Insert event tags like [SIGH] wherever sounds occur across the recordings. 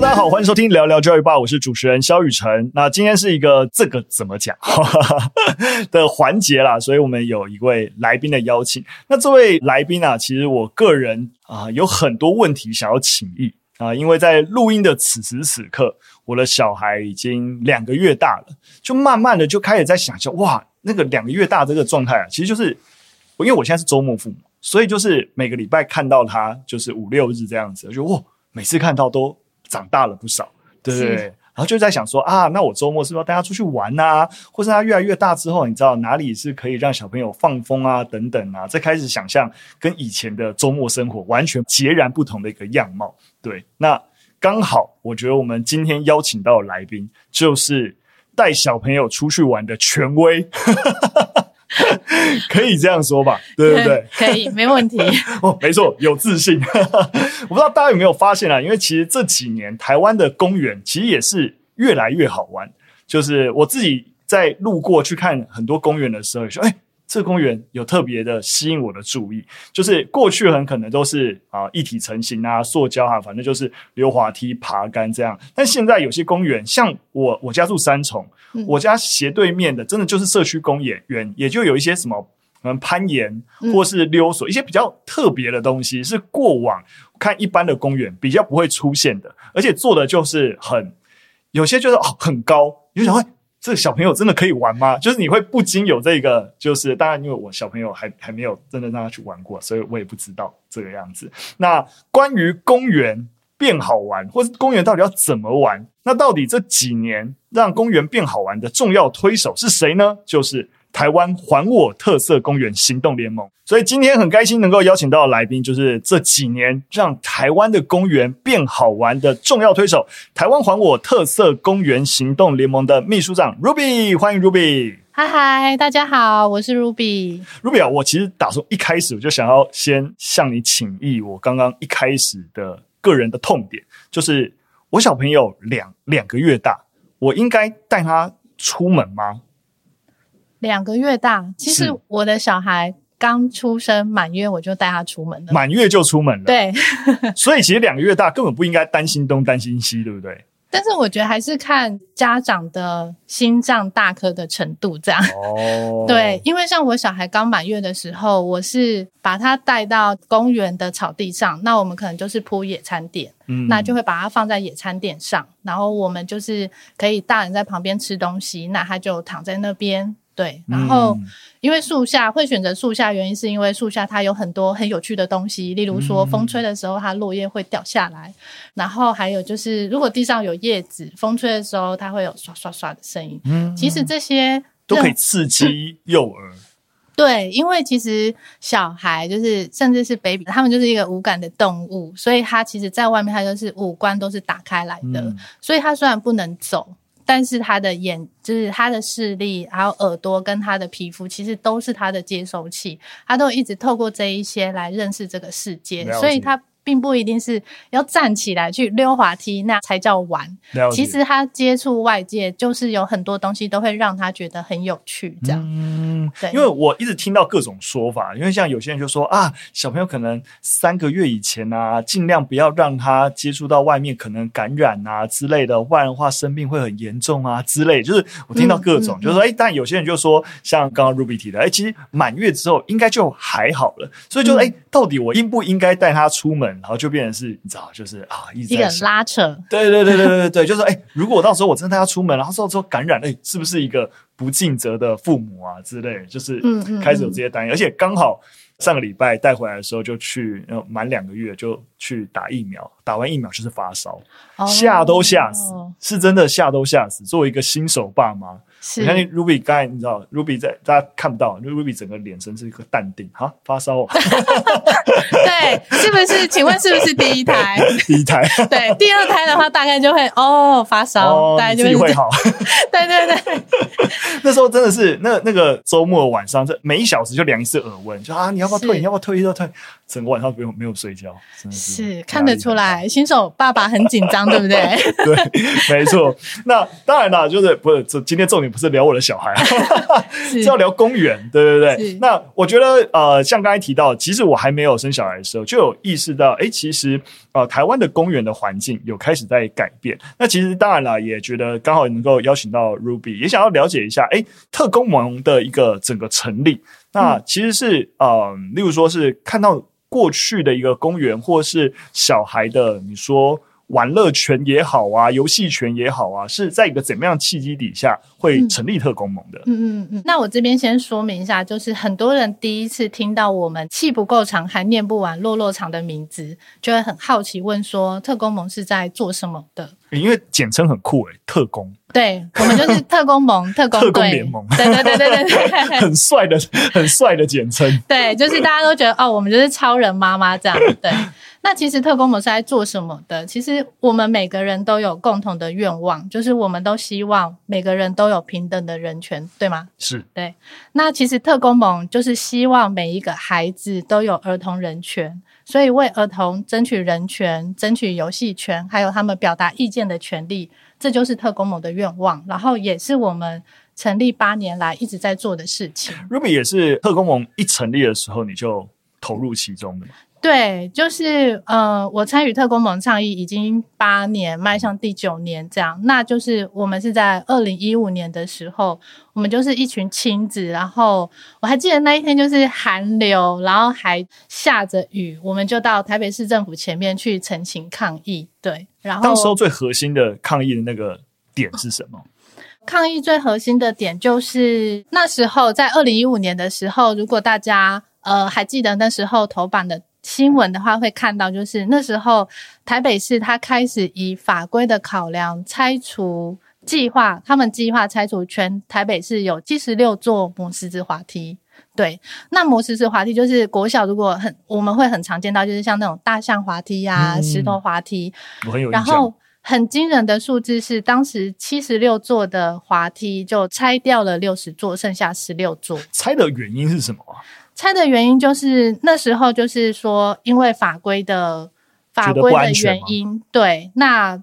大家好，欢迎收听聊聊教育吧，我是主持人萧雨辰。那今天是一个这个怎么讲 [LAUGHS] 的环节啦，所以我们有一位来宾的邀请。那这位来宾啊，其实我个人啊、有很多问题想要请益啊、因为在录音的此时此刻，我的小孩已经两个月大了，就慢慢的就开始在想象，哇，那个两个月大这个状态啊，其实就是因为我现在是周末父母，所以就是每个礼拜看到他就是五六日这样子，就哇，每次看到都。长大了不少，对不对？然后就在想说啊，那我周末是不是要带他出去玩啊？或是他越来越大之后，你知道哪里是可以让小朋友放风啊？等等啊，再开始想象跟以前的周末生活完全截然不同的一个样貌。对，那刚好我觉得我们今天邀请到的来宾就是带小朋友出去玩的权威。[LAUGHS] 可以这样说吧，[LAUGHS] 对不对？可以，没问题。[LAUGHS] 哦，没错，有自信。我不知道大家有没有发现啊？因为其实这几年台湾的公园其实也是越来越好玩。就是我自己在路过去看很多公园的时候，说：“哎。”这个公园有特别的吸引我的注意，就是过去很可能都是啊一体成型啊、塑胶啊，反正就是溜滑梯、爬杆这样。但现在有些公园，像我我家住三重，嗯、我家斜对面的真的就是社区公园，园也就有一些什么嗯攀岩或是溜索、嗯，一些比较特别的东西，是过往看一般的公园比较不会出现的，而且做的就是很有些就是哦很高，你就想会。这个小朋友真的可以玩吗？就是你会不禁有这个，就是当然，因为我小朋友还还没有真的让他去玩过，所以我也不知道这个样子。那关于公园变好玩，或是公园到底要怎么玩？那到底这几年让公园变好玩的重要推手是谁呢？就是。台湾还我特色公园行动联盟，所以今天很开心能够邀请到的来宾，就是这几年让台湾的公园变好玩的重要推手——台湾还我特色公园行动联盟的秘书长 Ruby，欢迎 Ruby。嗨嗨，大家好，我是 Ruby。Ruby 啊，我其实打从一开始我就想要先向你请益，我刚刚一开始的个人的痛点，就是我小朋友两两个月大，我应该带他出门吗？两个月大，其实我的小孩刚出生满月，我就带他出门了。满月就出门了，对。[LAUGHS] 所以其实两个月大根本不应该担心东担心西，对不对？但是我觉得还是看家长的心脏大颗的程度，这样。哦。[LAUGHS] 对，因为像我小孩刚满月的时候，我是把他带到公园的草地上，那我们可能就是铺野餐垫，嗯，那就会把它放在野餐垫上，然后我们就是可以大人在旁边吃东西，那他就躺在那边。对，然后因为树下会选择树下，原因是因为树下它有很多很有趣的东西，例如说风吹的时候它落叶会掉下来，然后还有就是如果地上有叶子，风吹的时候它会有刷刷刷的声音。嗯，其实这些都可以刺激幼儿。对，因为其实小孩就是甚至是 baby，他们就是一个无感的动物，所以他其实在外面他就是五官都是打开来的，所以他虽然不能走。但是他的眼，就是他的视力，还有耳朵跟他的皮肤，其实都是他的接收器，他都一直透过这一些来认识这个世界，所以他。并不一定是要站起来去溜滑梯，那才叫玩。其实他接触外界，就是有很多东西都会让他觉得很有趣。这样，嗯，对。因为我一直听到各种说法，因为像有些人就说啊，小朋友可能三个月以前啊，尽量不要让他接触到外面可能感染啊之类的，不然的话生病会很严重啊之类。就是我听到各种，嗯、就是说，哎、欸，但有些人就说，像刚刚 Ruby 提的，哎、欸，其实满月之后应该就还好了。所以就说，哎、欸，到底我应不应该带他出门？然后就变成是，你知道，就是啊，一直在一个拉扯。对对对对对对，就是哎、欸，如果到时候我真的带他出门，然后之后之后感染，哎、欸，是不是一个不尽责的父母啊之类？就是嗯嗯，开始有这些担忧，而且刚好上个礼拜带回来的时候就去，满两个月就去打疫苗，打完疫苗就是发烧，吓、哦、都吓死，是真的吓都吓死。作为一个新手爸妈。你看，Ruby 刚才你知道，Ruby 在大家看不到，Ruby 整个脸神是一个淡定，哈，发烧啊。[LAUGHS] 对，是不是？请问是不是第一胎？[LAUGHS] 第一胎。[LAUGHS] 对，第二胎的话大概就会哦发烧，哦、大概就会，会好。对对对。那时候真的是那那个周末晚上，这每一小时就量一次耳温，就啊，你要不要退？你要不要退？要退？整个晚上没有没有睡觉，真的是，是看得出来，新手爸爸很紧张，对不对？对，没错。那当然啦，就是不是这今天重点。点不是聊我的小孩，[LAUGHS] 是要聊公园，对对对。那我觉得，呃，像刚才提到，其实我还没有生小孩的时候，就有意识到，哎，其实呃，台湾的公园的环境有开始在改变。那其实当然了，也觉得刚好能够邀请到 Ruby，也想要了解一下，哎，特工盟的一个整个成立，那其实是呃，例如说是看到过去的一个公园，或是小孩的，你说。玩乐权也好啊，游戏权也好啊，是在一个怎么样契机底下会成立特工盟的？嗯嗯嗯。那我这边先说明一下，就是很多人第一次听到我们气不够长还念不完落落长的名字，就会很好奇问说，特工盟是在做什么的？因为简称很酷诶、欸，特工。对，我们就是特工盟、特工队、特工联盟。对对对对对对，[LAUGHS] 很帅的、很帅的简称。对，就是大家都觉得哦，我们就是超人妈妈这样。对。那其实特工盟是在做什么的？其实我们每个人都有共同的愿望，就是我们都希望每个人都有平等的人权，对吗？是，对。那其实特工盟就是希望每一个孩子都有儿童人权，所以为儿童争取人权、争取游戏权，还有他们表达意见的权利，这就是特工盟的愿望。然后也是我们成立八年来一直在做的事情。Ruby 也是特工盟一成立的时候你就投入其中的。对，就是呃，我参与特工盟倡议已经八年，迈向第九年这样。那就是我们是在二零一五年的时候，我们就是一群亲子，然后我还记得那一天就是寒流，然后还下着雨，我们就到台北市政府前面去陈情抗议。对，然后当时候最核心的抗议的那个点是什么？[LAUGHS] 抗议最核心的点就是那时候在二零一五年的时候，如果大家呃还记得那时候头版的。新闻的话会看到，就是那时候台北市它开始以法规的考量拆除计划，他们计划拆除全台北市有七十六座磨石子滑梯。对，那磨石子滑梯就是国小如果很我们会很常见到，就是像那种大象滑梯呀、啊、嗯、石头滑梯。我很有。然后很惊人的数字是，当时七十六座的滑梯就拆掉了六十座，剩下十六座。拆的原因是什么啊？拆的原因就是那时候就是说，因为法规的法规的原因，对，那。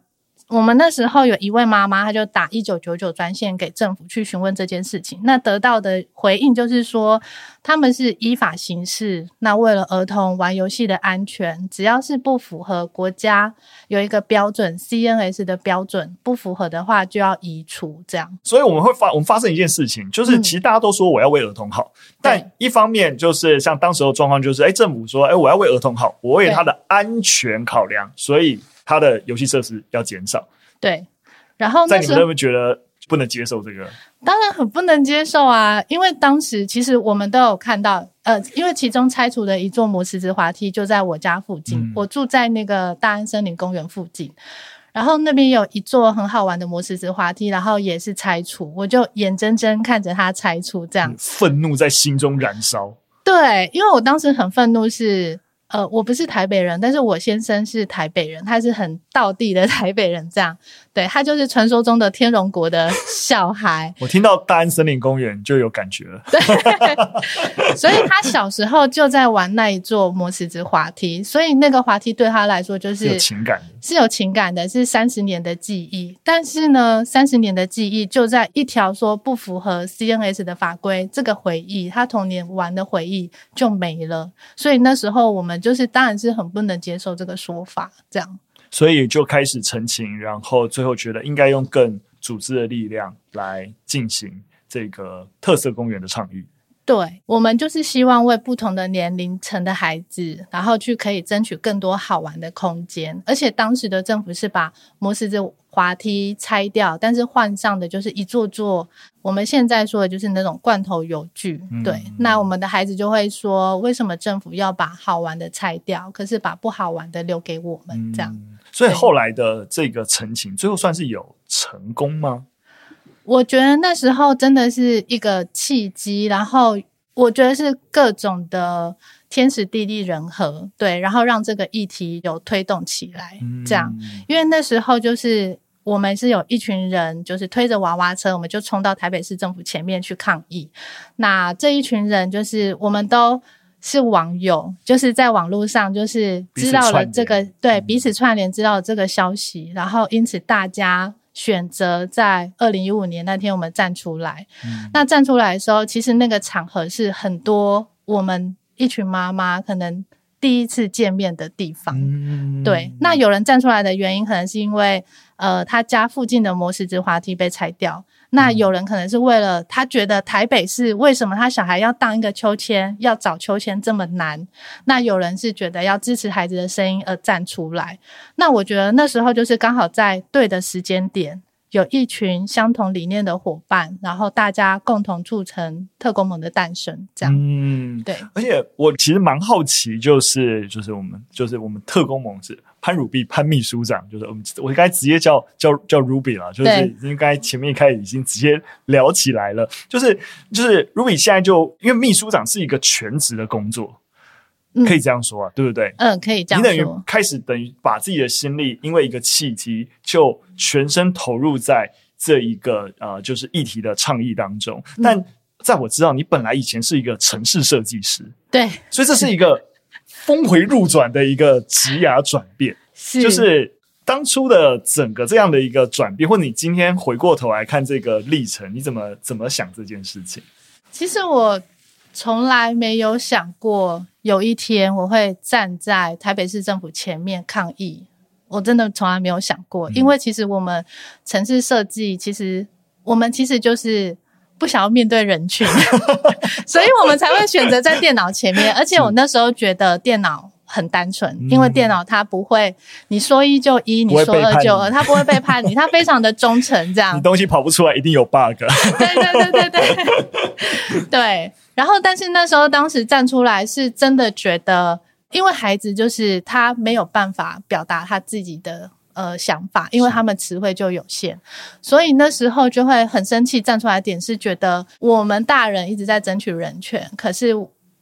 我们那时候有一位妈妈，她就打一九九九专线给政府去询问这件事情。那得到的回应就是说，他们是依法行事。那为了儿童玩游戏的安全，只要是不符合国家有一个标准 CNS 的标准，不符合的话就要移除。这样。所以我们会发，我们发生一件事情，就是其实大家都说我要为儿童好，嗯、但一方面就是像当时的状况，就是哎，政府说哎，我要为儿童好，我为他的安全考量，所以。它的游戏设施要减少，对。然后那，在你们有没有觉得不能接受这个？当然很不能接受啊！因为当时其实我们都有看到，呃，因为其中拆除的一座摩石子滑梯就在我家附近，嗯、我住在那个大安森林公园附近，然后那边有一座很好玩的摩石子滑梯，然后也是拆除，我就眼睁睁看着它拆除，这样愤怒在心中燃烧。对，因为我当时很愤怒是。呃，我不是台北人，但是我先生是台北人，他是很道地的 [LAUGHS] 台北人，这样，对，他就是传说中的天龙国的小孩。[LAUGHS] 我听到大安森林公园就有感觉了，对，[LAUGHS] 所以他小时候就在玩那一座磨石子滑梯，所以那个滑梯对他来说就是有情感，是有情感的，是三十年的记忆。但是呢，三十年的记忆就在一条说不符合 CNS 的法规，这个回忆，他童年玩的回忆就没了。所以那时候我们。就是当然是很不能接受这个说法，这样，所以就开始澄清，然后最后觉得应该用更组织的力量来进行这个特色公园的倡议。对，我们就是希望为不同的年龄层的孩子，然后去可以争取更多好玩的空间。而且当时的政府是把摩石子滑梯拆掉，但是换上的就是一座座我们现在说的就是那种罐头游具。嗯、对，那我们的孩子就会说，为什么政府要把好玩的拆掉，可是把不好玩的留给我们？这样。嗯、所以后来的这个陈情，最后算是有成功吗？我觉得那时候真的是一个契机，然后我觉得是各种的天时地利人和，对，然后让这个议题有推动起来，这样。嗯、因为那时候就是我们是有一群人，就是推着娃娃车，我们就冲到台北市政府前面去抗议。那这一群人就是我们都是网友，就是在网络上就是知道了这个，对，彼此串联知道了这个消息，然后因此大家。选择在二零一五年那天我们站出来。嗯、那站出来的时候，其实那个场合是很多我们一群妈妈可能第一次见面的地方。嗯、对，那有人站出来的原因，可能是因为呃，他家附近的磨石子滑梯被拆掉。那有人可能是为了他觉得台北市为什么他小孩要当一个秋千，要找秋千这么难？那有人是觉得要支持孩子的声音而站出来。那我觉得那时候就是刚好在对的时间点。有一群相同理念的伙伴，然后大家共同促成特工盟的诞生，这样。嗯，对。而且我其实蛮好奇，就是就是我们就是我们特工盟是潘汝碧潘秘书长，就是我们我应该直接叫叫叫 Ruby 了，就是应该前面一开始已经直接聊起来了，就是就是 Ruby 现在就因为秘书长是一个全职的工作。可以这样说啊，对不对？嗯，可以这样说。你等于开始等于把自己的心力，因为一个契机，就全身投入在这一个呃，就是议题的倡议当中。但在我知道，你本来以前是一个城市设计师，对，所以这是一个峰回路转的一个职涯转变。是，就是当初的整个这样的一个转变，或者你今天回过头来看这个历程，你怎么怎么想这件事情？其实我。从来没有想过有一天我会站在台北市政府前面抗议，我真的从来没有想过，因为其实我们城市设计，其实我们其实就是不想要面对人群，[LAUGHS] 所以我们才会选择在电脑前面。而且我那时候觉得电脑很单纯，因为电脑它不会你说一就一，你说二就二，它不会背叛你，它非常的忠诚。这样，你东西跑不出来，一定有 bug。[LAUGHS] 对对对对对 [LAUGHS] 对。然后，但是那时候，当时站出来是真的觉得，因为孩子就是他没有办法表达他自己的呃想法，因为他们词汇就有限，所以那时候就会很生气。站出来点是觉得我们大人一直在争取人权，可是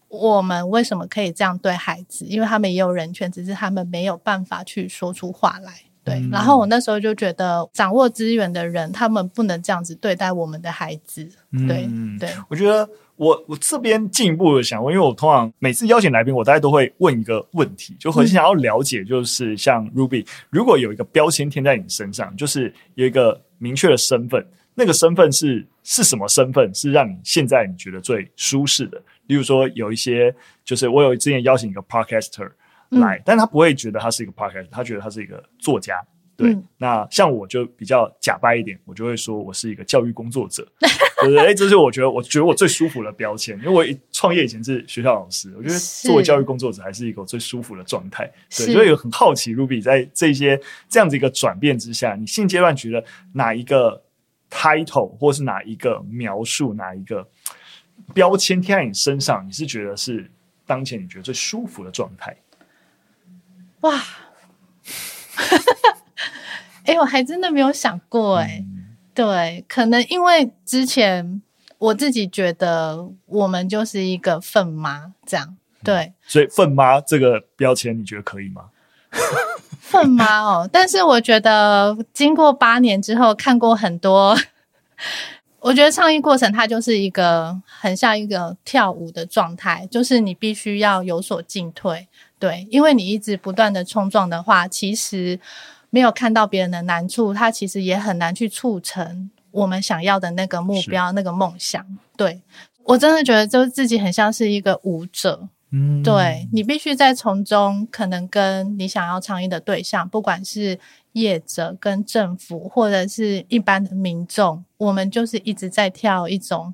我们为什么可以这样对孩子？因为他们也有人权，只是他们没有办法去说出话来。对，嗯、然后我那时候就觉得，掌握资源的人，他们不能这样子对待我们的孩子。对，嗯、对，我觉得。我我这边进一步的想问，因为我通常每次邀请来宾，我大概都会问一个问题，就很想要了解，就是像 Ruby，如果有一个标签贴在你身上，就是有一个明确的身份，那个身份是是什么身份？是让你现在你觉得最舒适的？例如说，有一些就是我有之前邀请一个 Podcaster 来，嗯、但他不会觉得他是一个 Podcaster，他觉得他是一个作家。对，嗯、那像我就比较假掰一点，我就会说我是一个教育工作者，对不对？哎，这是我觉得我觉得我最舒服的标签，因为我创业以前是学校老师，我觉得作为教育工作者还是一个最舒服的状态。对，所以很好奇，Ruby 在这些这样子一个转变之下，你现阶段觉得哪一个 title 或是哪一个描述，哪一个标签贴在你身上，你是觉得是当前你觉得最舒服的状态？哇！哎，我还真的没有想过哎，嗯、对，可能因为之前我自己觉得我们就是一个粪妈这样，对，嗯、所以粪妈这个标签你觉得可以吗？[LAUGHS] 粪妈哦，但是我觉得经过八年之后，看过很多，我觉得倡议过程它就是一个很像一个跳舞的状态，就是你必须要有所进退，对，因为你一直不断的冲撞的话，其实。没有看到别人的难处，他其实也很难去促成我们想要的那个目标、那个梦想。对，我真的觉得，就是自己很像是一个舞者。嗯，对，你必须在从中，可能跟你想要倡议的对象，不管是业者、跟政府，或者是一般的民众，我们就是一直在跳一种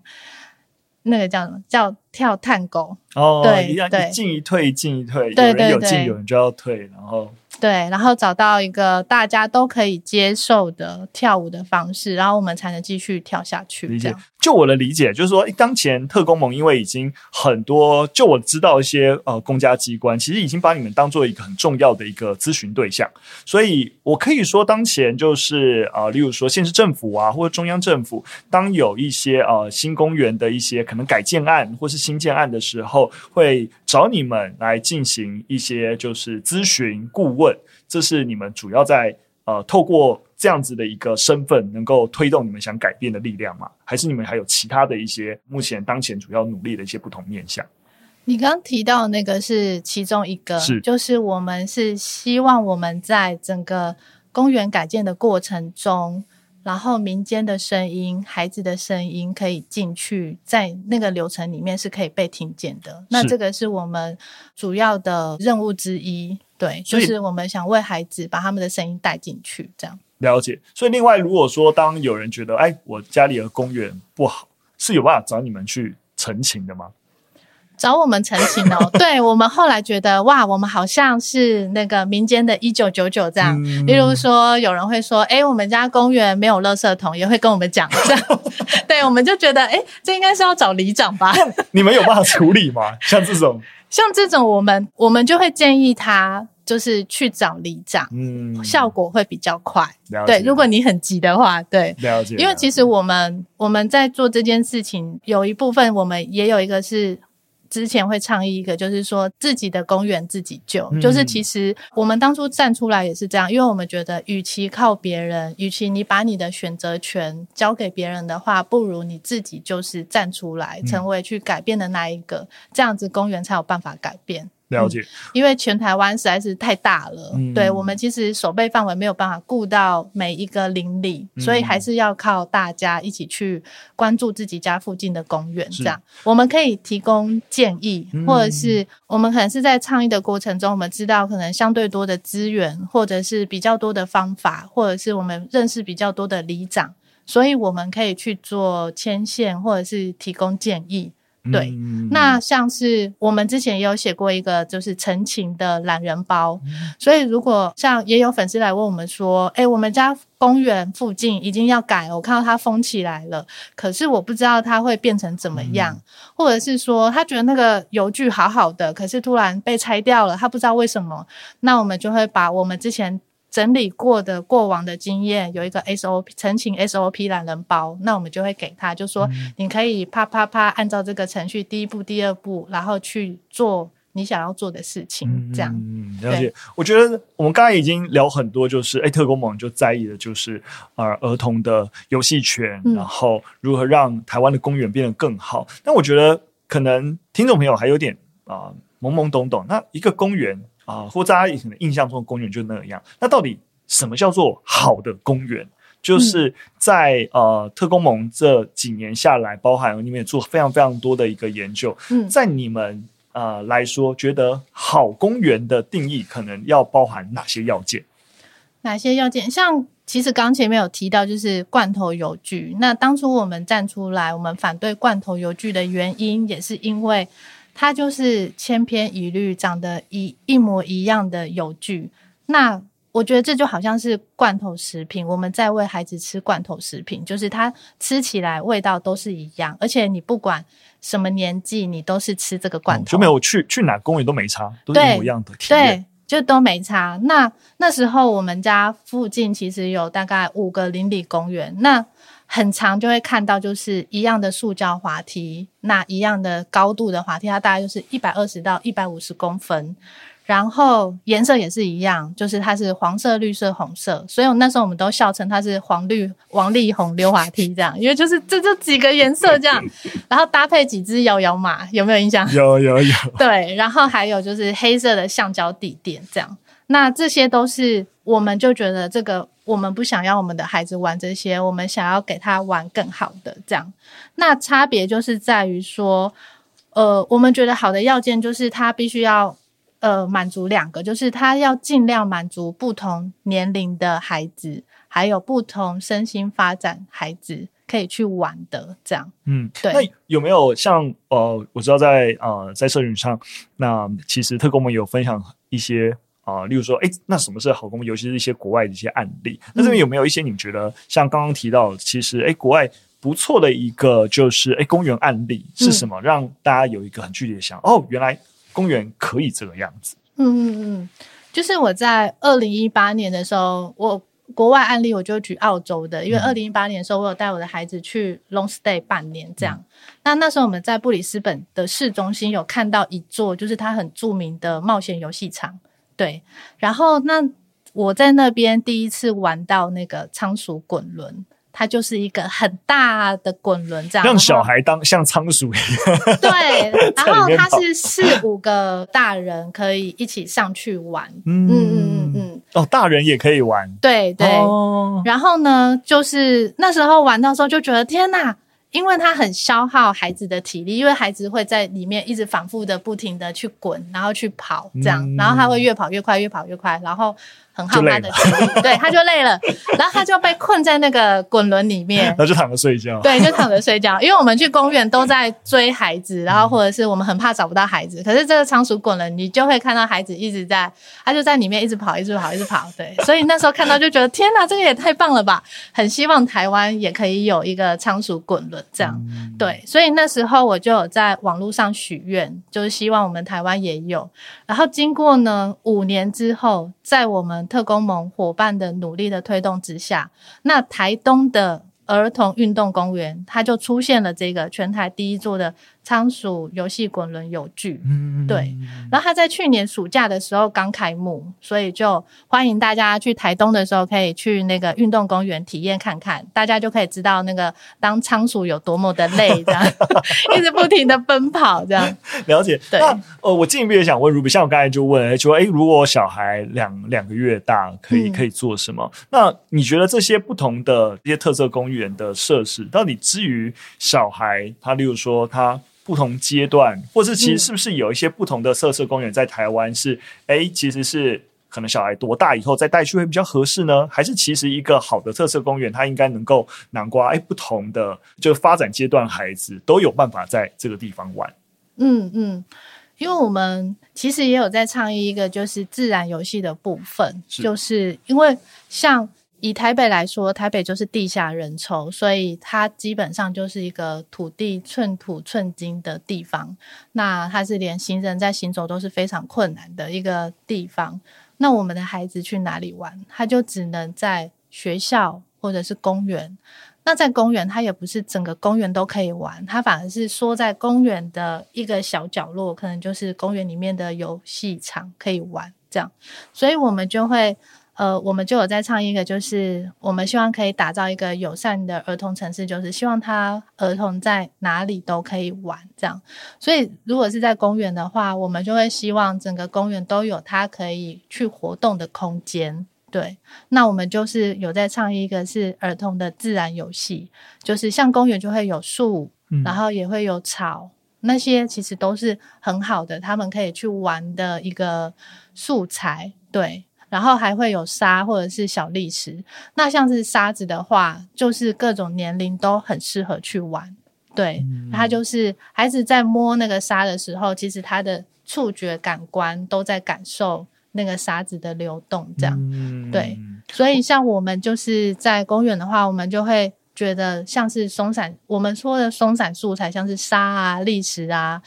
那个叫什么？叫跳探戈。哦，对，一样，一进一退，一进一退，有人有进，有人就要退，然后。对，然后找到一个大家都可以接受的跳舞的方式，然后我们才能继续跳下去。理解，就我的理解，就是说，当前特工盟因为已经很多，就我知道一些呃公家机关，其实已经把你们当做一个很重要的一个咨询对象，所以我可以说，当前就是呃，例如说县市政府啊，或者中央政府，当有一些呃新公园的一些可能改建案或是新建案的时候，会找你们来进行一些就是咨询顾问。这是你们主要在呃透过这样子的一个身份，能够推动你们想改变的力量吗？还是你们还有其他的一些目前当前主要努力的一些不同面向？你刚刚提到那个是其中一个，是就是我们是希望我们在整个公园改建的过程中，然后民间的声音、孩子的声音可以进去，在那个流程里面是可以被听见的。那这个是我们主要的任务之一，对，就是我们想为孩子把他们的声音带进去，这样。了解。所以，另外，如果说当有人觉得，哎，我家里的公园不好，是有办法找你们去澄清的吗？找我们澄清哦，[LAUGHS] 对，我们后来觉得哇，我们好像是那个民间的一九九九这样。嗯、例如说，有人会说，哎，我们家公园没有垃圾桶，也会跟我们讲这样。[LAUGHS] 对，我们就觉得，哎，这应该是要找里长吧？你们有办法处理吗？像这种，[LAUGHS] 像这种，我们我们就会建议他，就是去找里长，嗯，效果会比较快。对，如果你很急的话，对，了解。因为其实我们我们在做这件事情，有一部分我们也有一个是。之前会倡议一个，就是说自己的公园自己救。嗯、就是其实我们当初站出来也是这样，因为我们觉得，与其靠别人，与其你把你的选择权交给别人的话，不如你自己就是站出来，成为去改变的那一个，嗯、这样子公园才有办法改变。了解，因为全台湾实在是太大了，嗯、对我们其实守备范围没有办法顾到每一个邻里，嗯、所以还是要靠大家一起去关注自己家附近的公园。这样，我们可以提供建议，或者是我们可能是在倡议的过程中，我们知道可能相对多的资源，或者是比较多的方法，或者是我们认识比较多的里长，所以我们可以去做牵线，或者是提供建议。对，嗯、那像是我们之前也有写过一个就是陈情的懒人包，嗯、所以如果像也有粉丝来问我们说，诶，我们家公园附近已经要改，我看到它封起来了，可是我不知道它会变成怎么样，嗯、或者是说他觉得那个邮具好好的，可是突然被拆掉了，他不知道为什么，那我们就会把我们之前。整理过的过往的经验，有一个 SOP 陈情 SOP 懒人包，那我们就会给他，就说你可以啪啪啪按照这个程序，第一步、第二步，然后去做你想要做的事情，这样。嗯，了解。我觉得我们刚才已经聊很多，就是哎，特工盟就在意的就是呃儿童的游戏权，嗯、然后如何让台湾的公园变得更好。但我觉得可能听众朋友还有点啊、呃、懵懵懂懂，那一个公园。啊，或大家以前的印象中的公园就那样。那到底什么叫做好的公园？就是在、嗯、呃特工盟这几年下来，包含你们也做非常非常多的一个研究。嗯，在你们呃来说，觉得好公园的定义可能要包含哪些要件？哪些要件？像其实刚前面有提到，就是罐头邮具。那当初我们站出来，我们反对罐头邮具的原因，也是因为。它就是千篇一律，长得一一模一样的游具。那我觉得这就好像是罐头食品，我们在喂孩子吃罐头食品，就是它吃起来味道都是一样，而且你不管什么年纪，你都是吃这个罐头，就没有去去哪公园都没差，都是一模一样的体验。对，就都没差。那那时候我们家附近其实有大概五个邻里公园，那。很长就会看到，就是一样的塑胶滑梯，那一样的高度的滑梯，它大概就是一百二十到一百五十公分，然后颜色也是一样，就是它是黄色、绿色、红色，所以那时候我们都笑称它是黄绿王力宏溜滑梯这样，因为就是这这几个颜色这样，[LAUGHS] 然后搭配几只摇摇马，有没有印象？有有有。对，然后还有就是黑色的橡胶地垫这样，那这些都是我们就觉得这个。我们不想要我们的孩子玩这些，我们想要给他玩更好的。这样，那差别就是在于说，呃，我们觉得好的要件就是他必须要呃满足两个，就是他要尽量满足不同年龄的孩子，还有不同身心发展孩子可以去玩的。这样，嗯，对。那有没有像呃，我知道在呃在社群上，那其实特工们有分享一些。啊，例如说，哎，那什么是好公园？尤其是一些国外的一些案例。那这边有没有一些你们觉得，像刚刚提到，其实哎，国外不错的一个就是哎，公园案例是什么？嗯、让大家有一个很具体的想，哦，原来公园可以这个样子。嗯嗯嗯，就是我在二零一八年的时候，我国外案例我就举澳洲的，因为二零一八年的时候，我有带我的孩子去 long stay 半年这样。嗯、那那时候我们在布里斯本的市中心有看到一座，就是它很著名的冒险游戏场。对，然后那我在那边第一次玩到那个仓鼠滚轮，它就是一个很大的滚轮，这样让小孩当像仓鼠一样。对，[LAUGHS] 然后它是四五个大人可以一起上去玩。嗯嗯嗯嗯嗯。哦，大人也可以玩。对对。哦。然后呢，就是那时候玩到时候就觉得天哪，因为它很消耗孩子的体力，因为孩子会在里面一直反复的不停的去滚，然后去跑这样，嗯、然后他会越跑越快，越跑越快，然后。很耗他的体力，对，他就累了，然后他就被困在那个滚轮里面，[LAUGHS] 他就躺着睡觉。对，就躺着睡觉。因为我们去公园都在追孩子，然后或者是我们很怕找不到孩子。可是这个仓鼠滚轮，你就会看到孩子一直在，他就在里面一直跑，一直跑，一直跑。对，所以那时候看到就觉得天哪，这个也太棒了吧！很希望台湾也可以有一个仓鼠滚轮这样。对，所以那时候我就有在网络上许愿，就是希望我们台湾也有。然后经过呢五年之后，在我们特工盟伙伴的努力的推动之下，那台东的儿童运动公园，它就出现了这个全台第一座的。仓鼠游戏滚轮有具，嗯，对。然后他在去年暑假的时候刚开幕，所以就欢迎大家去台东的时候可以去那个运动公园体验看看，大家就可以知道那个当仓鼠有多么的累，这样 [LAUGHS] 一直不停的奔跑，这样 [LAUGHS] 了解。对，那呃，我进一步也想问 Ruby，像我刚才就问，就说，哎，如果小孩两两个月大，可以可以做什么？嗯、那你觉得这些不同的这些特色公园的设施，到底之于小孩，他例如说他。不同阶段，或是其实是不是有一些不同的特色公园在台湾是？哎、嗯，其实是可能小孩多大以后再带去会比较合适呢？还是其实一个好的特色公园，它应该能够囊括哎不同的就发展阶段孩子都有办法在这个地方玩？嗯嗯，因为我们其实也有在倡议一个就是自然游戏的部分，是就是因为像。以台北来说，台北就是地下人稠，所以它基本上就是一个土地寸土寸金的地方。那它是连行人在行走都是非常困难的一个地方。那我们的孩子去哪里玩？他就只能在学校或者是公园。那在公园，它也不是整个公园都可以玩，它反而是缩在公园的一个小角落，可能就是公园里面的游戏场可以玩这样。所以我们就会。呃，我们就有在倡议一个，就是我们希望可以打造一个友善的儿童城市，就是希望他儿童在哪里都可以玩这样。所以，如果是在公园的话，我们就会希望整个公园都有他可以去活动的空间。对，那我们就是有在倡议一个是儿童的自然游戏，就是像公园就会有树，然后也会有草，嗯、那些其实都是很好的，他们可以去玩的一个素材。对。然后还会有沙或者是小砾石，那像是沙子的话，就是各种年龄都很适合去玩。对，嗯、他就是孩子在摸那个沙的时候，其实他的触觉感官都在感受那个沙子的流动，这样。嗯、对，所以像我们就是在公园的话，我们就会觉得像是松散，我们说的松散素材，像是沙啊、砾石啊。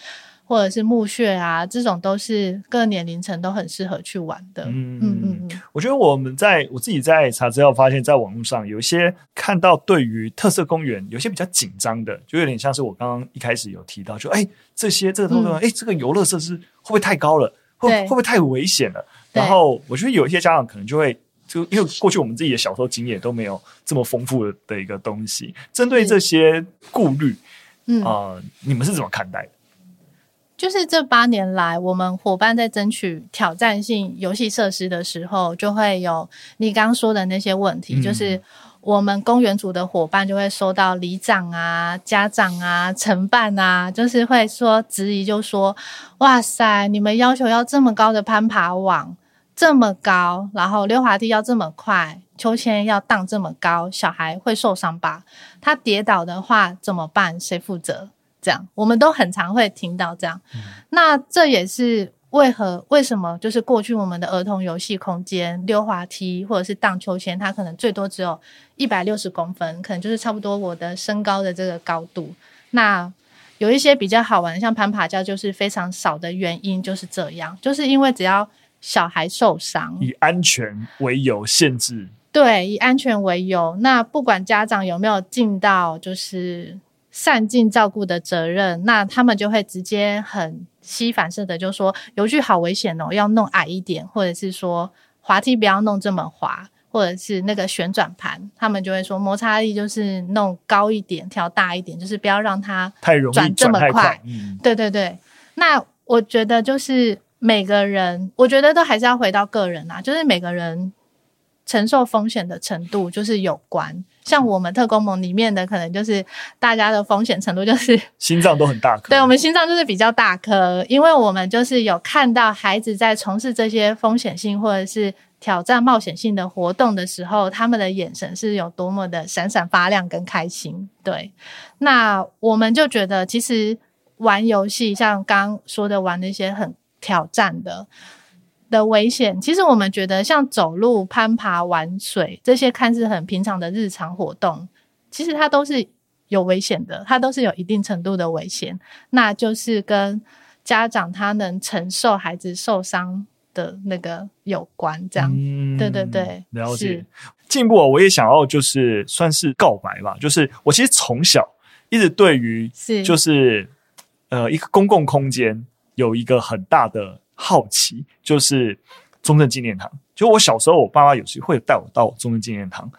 或者是墓穴啊，这种都是各年龄层都很适合去玩的。嗯嗯嗯，我觉得我们在我自己在查资料发现，在网络上有一些看到对于特色公园有些比较紧张的，就有点像是我刚刚一开始有提到，就哎这些这个特色公园，哎、嗯、这个游乐设施会不会太高了？会会不会太危险了？然后我觉得有一些家长可能就会就因为过去我们自己的小时候经验都没有这么丰富的一个东西，针对这些顾虑，嗯啊、呃，你们是怎么看待的？就是这八年来，我们伙伴在争取挑战性游戏设施的时候，就会有你刚刚说的那些问题。嗯、就是我们公园组的伙伴就会收到里长啊、家长啊、承办啊，就是会说质疑，就说：“哇塞，你们要求要这么高的攀爬网，这么高，然后溜滑梯要这么快，秋千要荡这么高，小孩会受伤吧？他跌倒的话怎么办？谁负责？”这样，我们都很常会听到这样。嗯、那这也是为何为什么就是过去我们的儿童游戏空间，溜滑梯或者是荡秋千，它可能最多只有一百六十公分，可能就是差不多我的身高的这个高度。那有一些比较好玩，像攀爬架，就是非常少的原因就是这样，就是因为只要小孩受伤，以安全为由限制。对，以安全为由，那不管家长有没有尽到，就是。善尽照顾的责任，那他们就会直接很吸反射的就说游具好危险哦，要弄矮一点，或者是说滑梯不要弄这么滑，或者是那个旋转盘，他们就会说摩擦力就是弄高一点，调大一点，就是不要让它太容易转这么快。快嗯、对对对，那我觉得就是每个人，我觉得都还是要回到个人啊，就是每个人承受风险的程度就是有关。像我们特工盟里面的，可能就是大家的风险程度就是 [LAUGHS] 心脏都很大颗。对，我们心脏就是比较大颗，因为我们就是有看到孩子在从事这些风险性或者是挑战冒险性的活动的时候，他们的眼神是有多么的闪闪发亮跟开心。对，那我们就觉得其实玩游戏，像刚刚说的玩那些很挑战的。的危险，其实我们觉得像走路、攀爬、玩水这些看似很平常的日常活动，其实它都是有危险的，它都是有一定程度的危险。那就是跟家长他能承受孩子受伤的那个有关。这样，嗯、对对对，了解。进步，我也想要就是算是告白吧，就是我其实从小一直对于是就是呃一个公共空间有一个很大的。好奇就是中正纪念堂，就我小时候，我爸妈有时会带我到中正纪念堂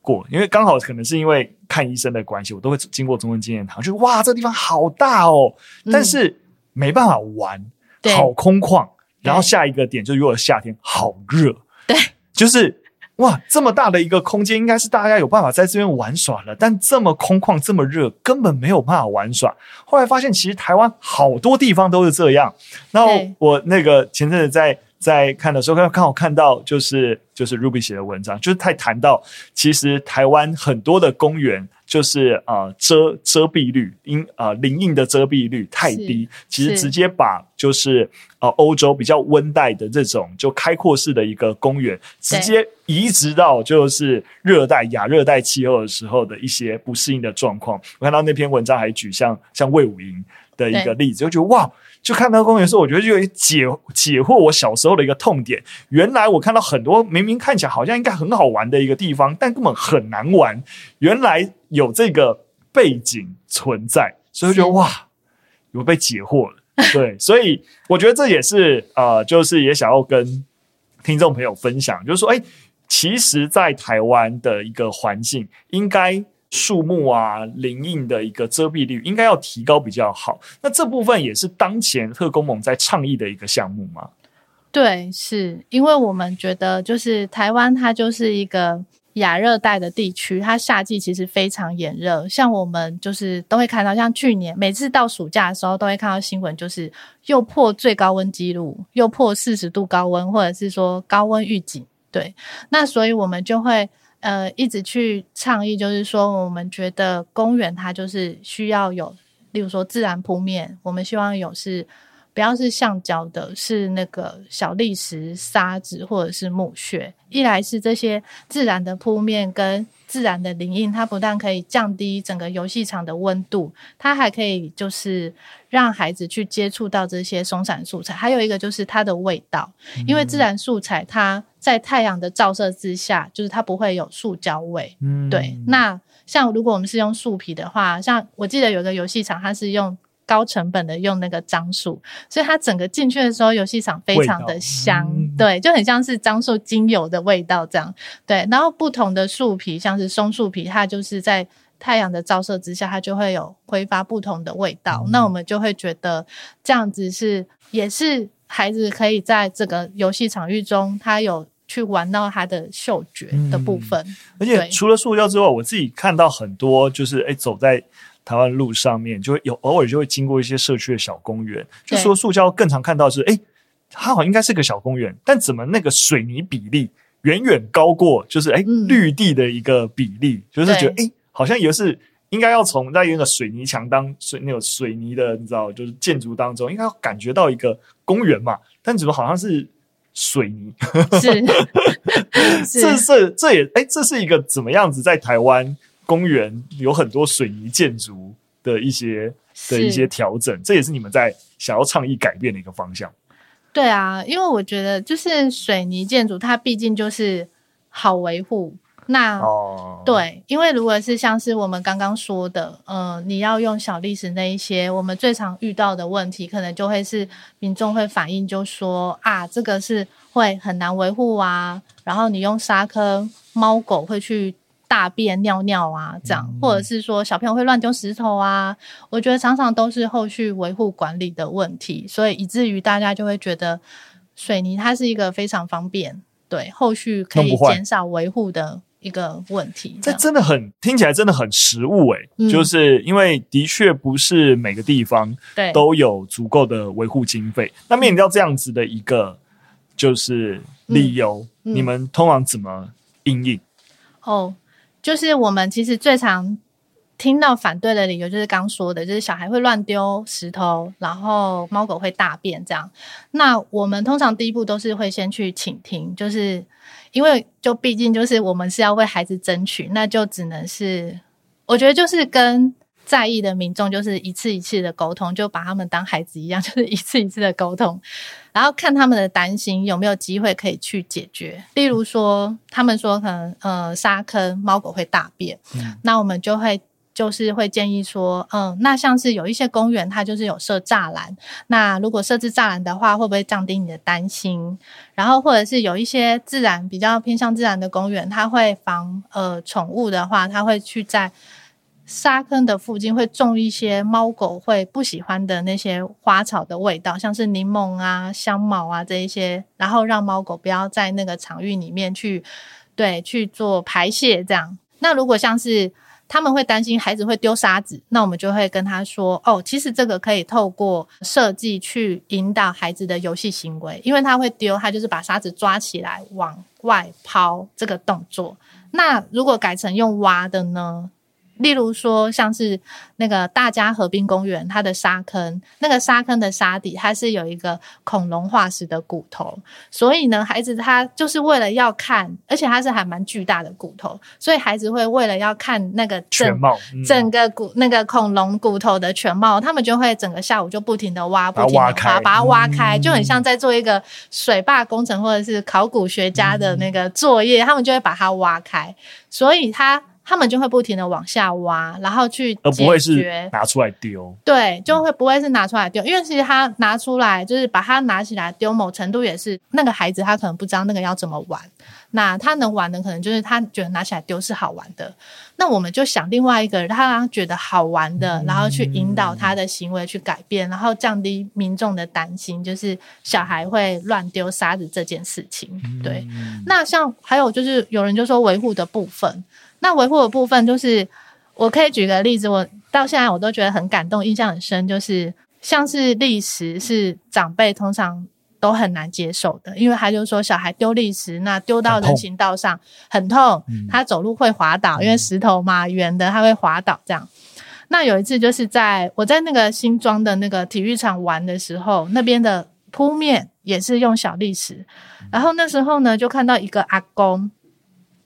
过，因为刚好可能是因为看医生的关系，我都会经过中正纪念堂，就哇，这个地方好大哦，但是没办法玩，嗯、好空旷。然后下一个点就是如果夏天好热，对，就是。哇，这么大的一个空间，应该是大家有办法在这边玩耍了。但这么空旷，这么热，根本没有办法玩耍。后来发现，其实台湾好多地方都是这样。那我那个前阵子在在看的时候，刚刚好看到就是就是 Ruby 写的文章，就是他谈到，其实台湾很多的公园。就是呃遮遮蔽率，因呃林荫的遮蔽率太低，其实直接把就是呃欧洲比较温带的这种就开阔式的一个公园，直接移植到就是热带亚热带气候的时候的一些不适应的状况。我看到那篇文章还举像像魏武营的一个例子，就觉得哇。就看到公园的时候，我觉得就有解解惑我小时候的一个痛点。原来我看到很多明明看起来好像应该很好玩的一个地方，但根本很难玩。原来有这个背景存在，所以就觉得哇，我被解惑了。[LAUGHS] 对，所以我觉得这也是呃，就是也想要跟听众朋友分享，就是说，哎，其实，在台湾的一个环境应该。树木啊，林荫的一个遮蔽率应该要提高比较好。那这部分也是当前特工盟在倡议的一个项目吗？对，是因为我们觉得，就是台湾它就是一个亚热带的地区，它夏季其实非常炎热。像我们就是都会看到，像去年每次到暑假的时候，都会看到新闻，就是又破最高温纪录，又破四十度高温，或者是说高温预警。对，那所以我们就会。呃，一直去倡议，就是说，我们觉得公园它就是需要有，例如说自然铺面，我们希望有是不要是橡胶的，是那个小砾石、沙子或者是木屑。一来是这些自然的铺面跟自然的林荫，它不但可以降低整个游戏场的温度，它还可以就是让孩子去接触到这些松散素材。还有一个就是它的味道，因为自然素材它。在太阳的照射之下，就是它不会有塑胶味。嗯，对。那像如果我们是用树皮的话，像我记得有个游戏场，它是用高成本的用那个樟树，所以它整个进去的时候，游戏场非常的香，嗯、对，就很像是樟树精油的味道这样。对，然后不同的树皮，像是松树皮，它就是在太阳的照射之下，它就会有挥发不同的味道。嗯、那我们就会觉得这样子是也是孩子可以在这个游戏场域中，他有。去玩到他的嗅觉的部分，嗯、而且除了塑胶之外，我自己看到很多，就是哎，走在台湾路上面，就会有偶尔就会经过一些社区的小公园。就说塑胶更常看到是，哎，它好像应该是个小公园，但怎么那个水泥比例远远高过，就是哎绿地的一个比例，嗯、就是觉得哎，好像也是应该要从在那个水泥墙当水那种水泥的，你知道，就是建筑当中，应该要感觉到一个公园嘛，但怎么好像是。水泥是，[LAUGHS] [LAUGHS] 这是这也哎，这是一个怎么样子？在台湾公园有很多水泥建筑的一些的一些调整，这也是你们在想要倡议改变的一个方向。对啊，因为我觉得就是水泥建筑，它毕竟就是好维护，那哦，对，因为如果是像是我们刚刚说的，呃，你要用小历史那一些，我们最常遇到的问题，可能就会是民众会反映，就说啊，这个是会很难维护啊，然后你用沙坑，猫狗会去大便尿尿啊，这样，或者是说小朋友会乱丢石头啊，我觉得常常都是后续维护管理的问题，所以以至于大家就会觉得水泥它是一个非常方便，对，后续可以减少维护的。一个问题，这真的很听起来真的很实物诶、欸嗯，就是因为的确不是每个地方都有足够的维护经费。那面临到这样子的一个就是理由，嗯嗯、你们通常怎么应应？哦，就是我们其实最常听到反对的理由，就是刚说的，就是小孩会乱丢石头，然后猫狗会大便这样。那我们通常第一步都是会先去倾听，就是。因为就毕竟就是我们是要为孩子争取，那就只能是，我觉得就是跟在意的民众就是一次一次的沟通，就把他们当孩子一样，[LAUGHS] 就是一次一次的沟通，然后看他们的担心有没有机会可以去解决。例如说，他们说可能呃沙坑猫狗会大便，嗯，那我们就会。就是会建议说，嗯，那像是有一些公园，它就是有设栅栏。那如果设置栅栏的话，会不会降低你的担心？然后或者是有一些自然比较偏向自然的公园，它会防呃宠物的话，它会去在沙坑的附近会种一些猫狗会不喜欢的那些花草的味道，像是柠檬啊、香茅啊这一些，然后让猫狗不要在那个场域里面去对去做排泄这样。那如果像是他们会担心孩子会丢沙子，那我们就会跟他说：“哦，其实这个可以透过设计去引导孩子的游戏行为，因为他会丢，他就是把沙子抓起来往外抛这个动作。那如果改成用挖的呢？”例如说，像是那个大家河滨公园，它的沙坑，那个沙坑的沙底，它是有一个恐龙化石的骨头，所以呢，孩子他就是为了要看，而且它是还蛮巨大的骨头，所以孩子会为了要看那个全貌，嗯、整个骨那个恐龙骨头的全貌，他们就会整个下午就不停的挖，不停的挖，把它挖开，就很像在做一个水坝工程或者是考古学家的那个作业，他们就会把它挖开，所以它。他们就会不停的往下挖，然后去而不会是拿出来丢。对，就会不会是拿出来丢，因为其实他拿出来就是把它拿起来丢，某程度也是那个孩子他可能不知道那个要怎么玩。那他能玩的可能就是他觉得拿起来丢是好玩的。那我们就想另外一个他觉得好玩的，然后去引导他的行为去改变，然后降低民众的担心，就是小孩会乱丢沙子这件事情。对，那像还有就是有人就说维护的部分。那维护的部分就是，我可以举个例子，我到现在我都觉得很感动，印象很深，就是像是礫石是长辈通常都很难接受的，因为他就说小孩丢礫石，那丢到人行道上很痛，他走路会滑倒，因为石头嘛，圆的他会滑倒这样。那有一次就是在我在那个新庄的那个体育场玩的时候，那边的铺面也是用小礫石，然后那时候呢就看到一个阿公。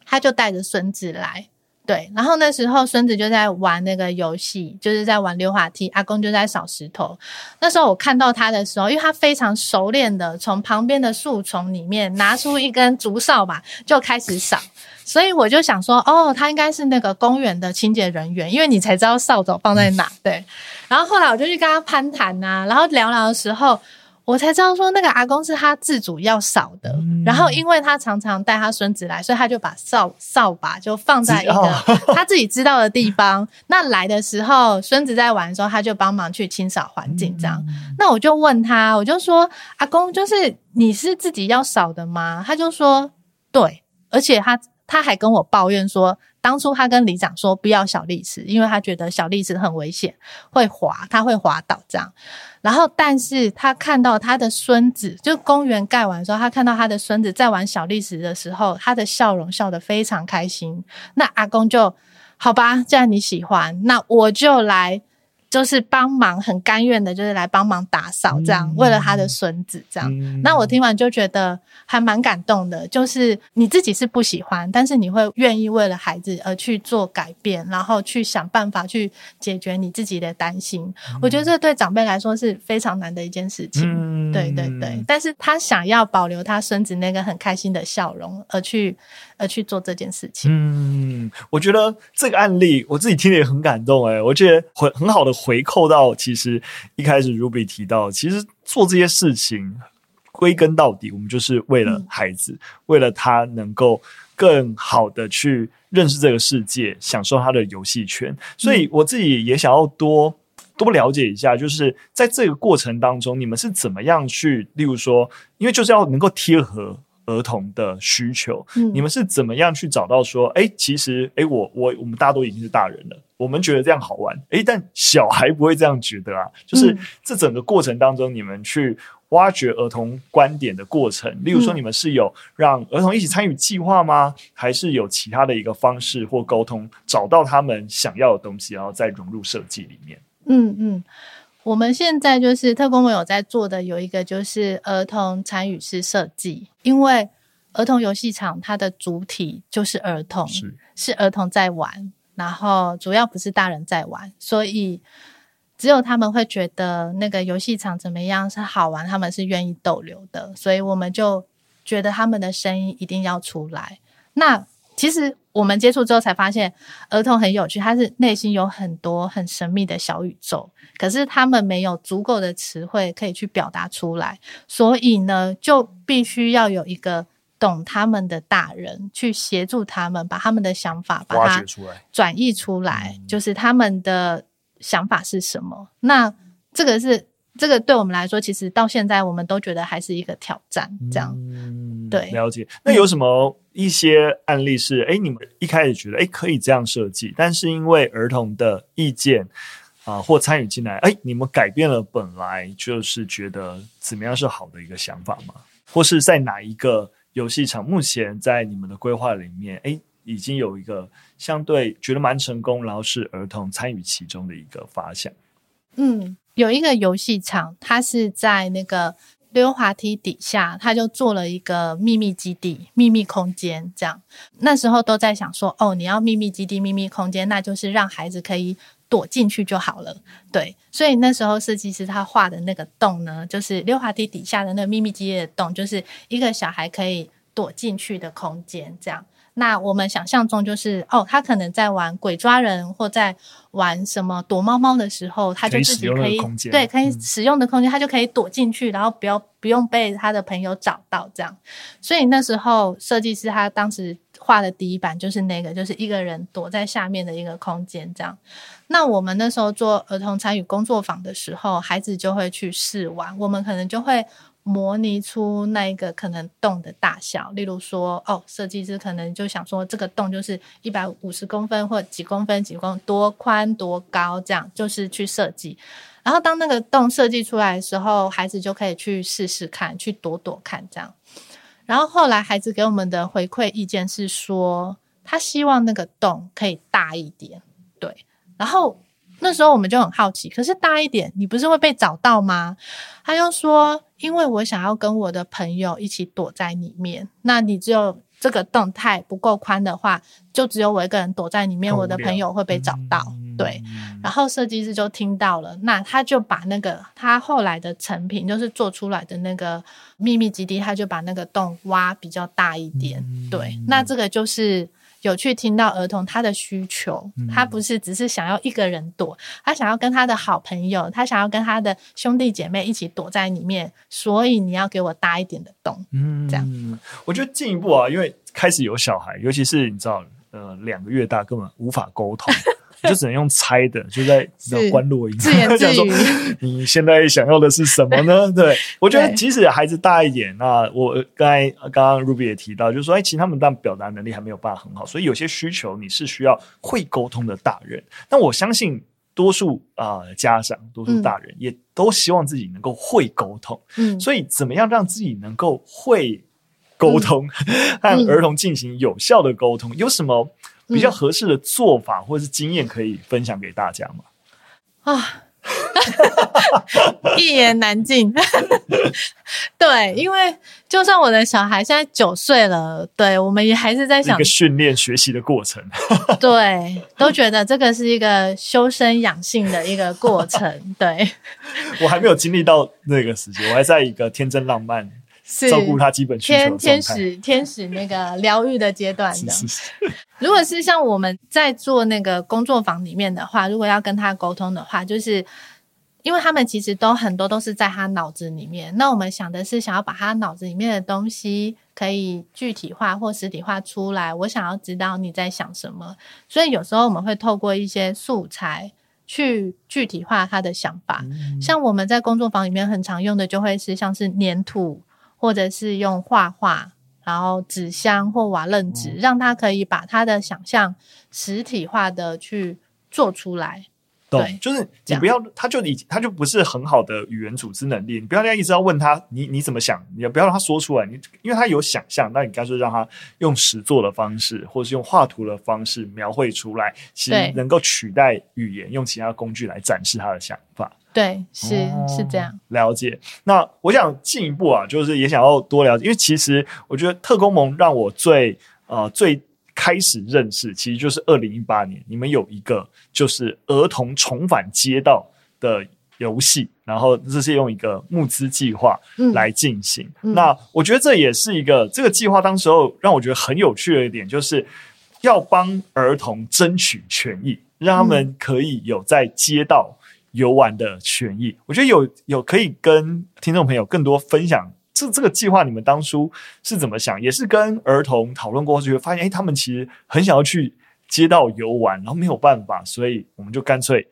他就带着孙子来，对，然后那时候孙子就在玩那个游戏，就是在玩溜滑梯，阿公就在扫石头。那时候我看到他的时候，因为他非常熟练的从旁边的树丛里面拿出一根竹扫把就开始扫，所以我就想说，哦，他应该是那个公园的清洁人员，因为你才知道扫帚放在哪，对。然后后来我就去跟他攀谈呐、啊，然后聊聊的时候。我才知道说那个阿公是他自主要扫的，嗯，然后因为他常常带他孙子来，所以他就把扫扫把就放在一个他自己知道的地方。那来的时候，孙子在玩的时候，他就帮忙去清扫环境这样，嗯。那我就问他，我就说阿公，就是你是自己要扫的吗？他就说对，而且他他还跟我抱怨说，当初他跟里长说不要小丽池，因为他觉得小丽池很危险，会滑，他会滑倒这样。然后，但是他看到他的孙子，就公园盖完之后，他看到他的孙子在玩小礫石的时候，他的笑容笑得非常开心。那阿公就好吧，既然你喜欢，那我就来。就是帮忙，很甘愿的，就是来帮忙打扫，这样、嗯、为了他的孙子，这样、嗯。那我听完就觉得还蛮感动的，就是你自己是不喜欢，但是你会愿意为了孩子而去做改变，然后去想办法去解决你自己的担心。嗯、我觉得这对长辈来说是非常难的一件事情。嗯、对对对，但是他想要保留他孙子那个很开心的笑容，而去而去做这件事情。嗯，我觉得这个案例我自己听了也很感动、欸，诶我觉得很很好的。回扣到，其实一开始 Ruby 提到，其实做这些事情，归根到底，我们就是为了孩子，嗯、为了他能够更好的去认识这个世界，享受他的游戏圈。所以我自己也想要多多了解一下，就是在这个过程当中，你们是怎么样去，例如说，因为就是要能够贴合。儿童的需求，嗯，你们是怎么样去找到说，哎，其实，哎，我我我们大家都已经是大人了，我们觉得这样好玩，哎，但小孩不会这样觉得啊。就是这整个过程当中，你们去挖掘儿童观点的过程，例如说，你们是有让儿童一起参与计划吗？还是有其他的一个方式或沟通，找到他们想要的东西，然后再融入设计里面？嗯嗯。我们现在就是特工盟有在做的有一个就是儿童参与式设计，因为儿童游戏场它的主体就是儿童，是是儿童在玩，然后主要不是大人在玩，所以只有他们会觉得那个游戏场怎么样是好玩，他们是愿意逗留的，所以我们就觉得他们的声音一定要出来。那其实我们接触之后才发现，儿童很有趣，他是内心有很多很神秘的小宇宙，可是他们没有足够的词汇可以去表达出来，所以呢，就必须要有一个懂他们的大人去协助他们，把他们的想法把它转译出来，就是他们的想法是什么。那这个是。这个对我们来说，其实到现在我们都觉得还是一个挑战。这样，嗯、对，了解。那有什么一些案例是，哎、你们一开始觉得，哎，可以这样设计，但是因为儿童的意见啊、或参与进来，哎，你们改变了本来就是觉得怎么样是好的一个想法吗？或是在哪一个游戏场，目前在你们的规划里面，哎，已经有一个相对觉得蛮成功，然后是儿童参与其中的一个发想？嗯。有一个游戏场，它是在那个溜滑梯底下，他就做了一个秘密基地、秘密空间。这样，那时候都在想说，哦，你要秘密基地、秘密空间，那就是让孩子可以躲进去就好了。对，所以那时候设计师他画的那个洞呢，就是溜滑梯底下的那个秘密基地的洞，就是一个小孩可以躲进去的空间。这样。那我们想象中就是哦，他可能在玩鬼抓人或在玩什么躲猫猫的时候，他就自己可以，可以对可以使用的空间，他就可以躲进去，然后不要不用被他的朋友找到这样。所以那时候设计师他当时画的第一版就是那个，就是一个人躲在下面的一个空间这样。那我们那时候做儿童参与工作坊的时候，孩子就会去试玩，我们可能就会。模拟出那一个可能洞的大小，例如说，哦，设计师可能就想说，这个洞就是一百五十公分或几公分几公多宽多高，这样就是去设计。然后当那个洞设计出来的时候，孩子就可以去试试看，去躲躲看这样。然后后来孩子给我们的回馈意见是说，他希望那个洞可以大一点，对。然后那时候我们就很好奇，可是大一点，你不是会被找到吗？他就说。因为我想要跟我的朋友一起躲在里面，那你只有这个动态不够宽的话，就只有我一个人躲在里面，我的朋友会被找到。嗯、对，然后设计师就听到了，那他就把那个他后来的成品，就是做出来的那个秘密基地，他就把那个洞挖比较大一点。嗯、对，那这个就是。有去听到儿童他的需求，他不是只是想要一个人躲，他想要跟他的好朋友，他想要跟他的兄弟姐妹一起躲在里面，所以你要给我大一点的洞，嗯，这样。我觉得进一步啊，因为开始有小孩，尤其是你知道，呃，两个月大根本无法沟通。[LAUGHS] 就只能用猜的，就在 [LAUGHS] 那关落音，讲 [LAUGHS] 说你现在想要的是什么呢？[LAUGHS] 对，我觉得即使孩子大一点，那我刚才刚刚 Ruby 也提到，就是说，哎，其实他们当表达能力还没有办法很好，所以有些需求你是需要会沟通的大人。但我相信多数啊、呃、家长，多数大人也都希望自己能够会沟通。嗯，所以怎么样让自己能够会沟通，和儿童进行有效的沟通，有什么？比较合适的做法或者是经验可以分享给大家吗？啊，[LAUGHS] 一言难尽。[LAUGHS] 对，因为就算我的小孩现在九岁了，对，我们也还是在想一个训练学习的过程。[LAUGHS] 对，都觉得这个是一个修身养性的一个过程。对，我还没有经历到那个时间，我还在一个天真浪漫。是照顾他基本需求天天使天使那个疗愈的阶段的。是是是 [LAUGHS] 如果是像我们在做那个工作坊里面的话，如果要跟他沟通的话，就是因为他们其实都很多都是在他脑子里面。那我们想的是想要把他脑子里面的东西可以具体化或实体化出来。我想要知道你在想什么，所以有时候我们会透过一些素材去具体化他的想法。嗯、像我们在工作坊里面很常用的，就会是像是粘土。或者是用画画，然后纸箱或瓦楞纸，嗯、让他可以把他的想象实体化的去做出来。对，就是你不要，他就已他就不是很好的语言组织能力。你不要一直要问他，你你怎么想？你也不要让他说出来。你因为他有想象，那你干脆让他用实作的方式，或是用画图的方式描绘出来，其实能够取代语言，用其他工具来展示他的想法。对，是、哦、是这样。了解。那我想进一步啊，就是也想要多了解，因为其实我觉得特工盟让我最呃最开始认识，其实就是二零一八年，你们有一个就是儿童重返街道的游戏，然后这是用一个募资计划来进行。嗯嗯、那我觉得这也是一个这个计划，当时候让我觉得很有趣的一点，就是要帮儿童争取权益，让他们可以有在街道。游玩的权益，我觉得有有可以跟听众朋友更多分享。这这个计划你们当初是怎么想？也是跟儿童讨论过后，就会发现，哎，他们其实很想要去街道游玩，然后没有办法，所以我们就干脆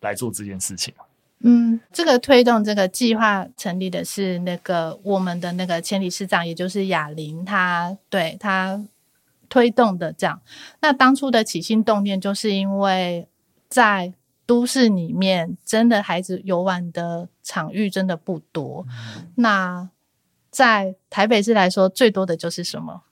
来做这件事情。嗯，这个推动这个计划成立的是那个我们的那个前理事长，也就是亚玲，他对他推动的这样。那当初的起心动念，就是因为在都市里面真的孩子游玩的场域真的不多。嗯、那在台北市来说，最多的就是什么？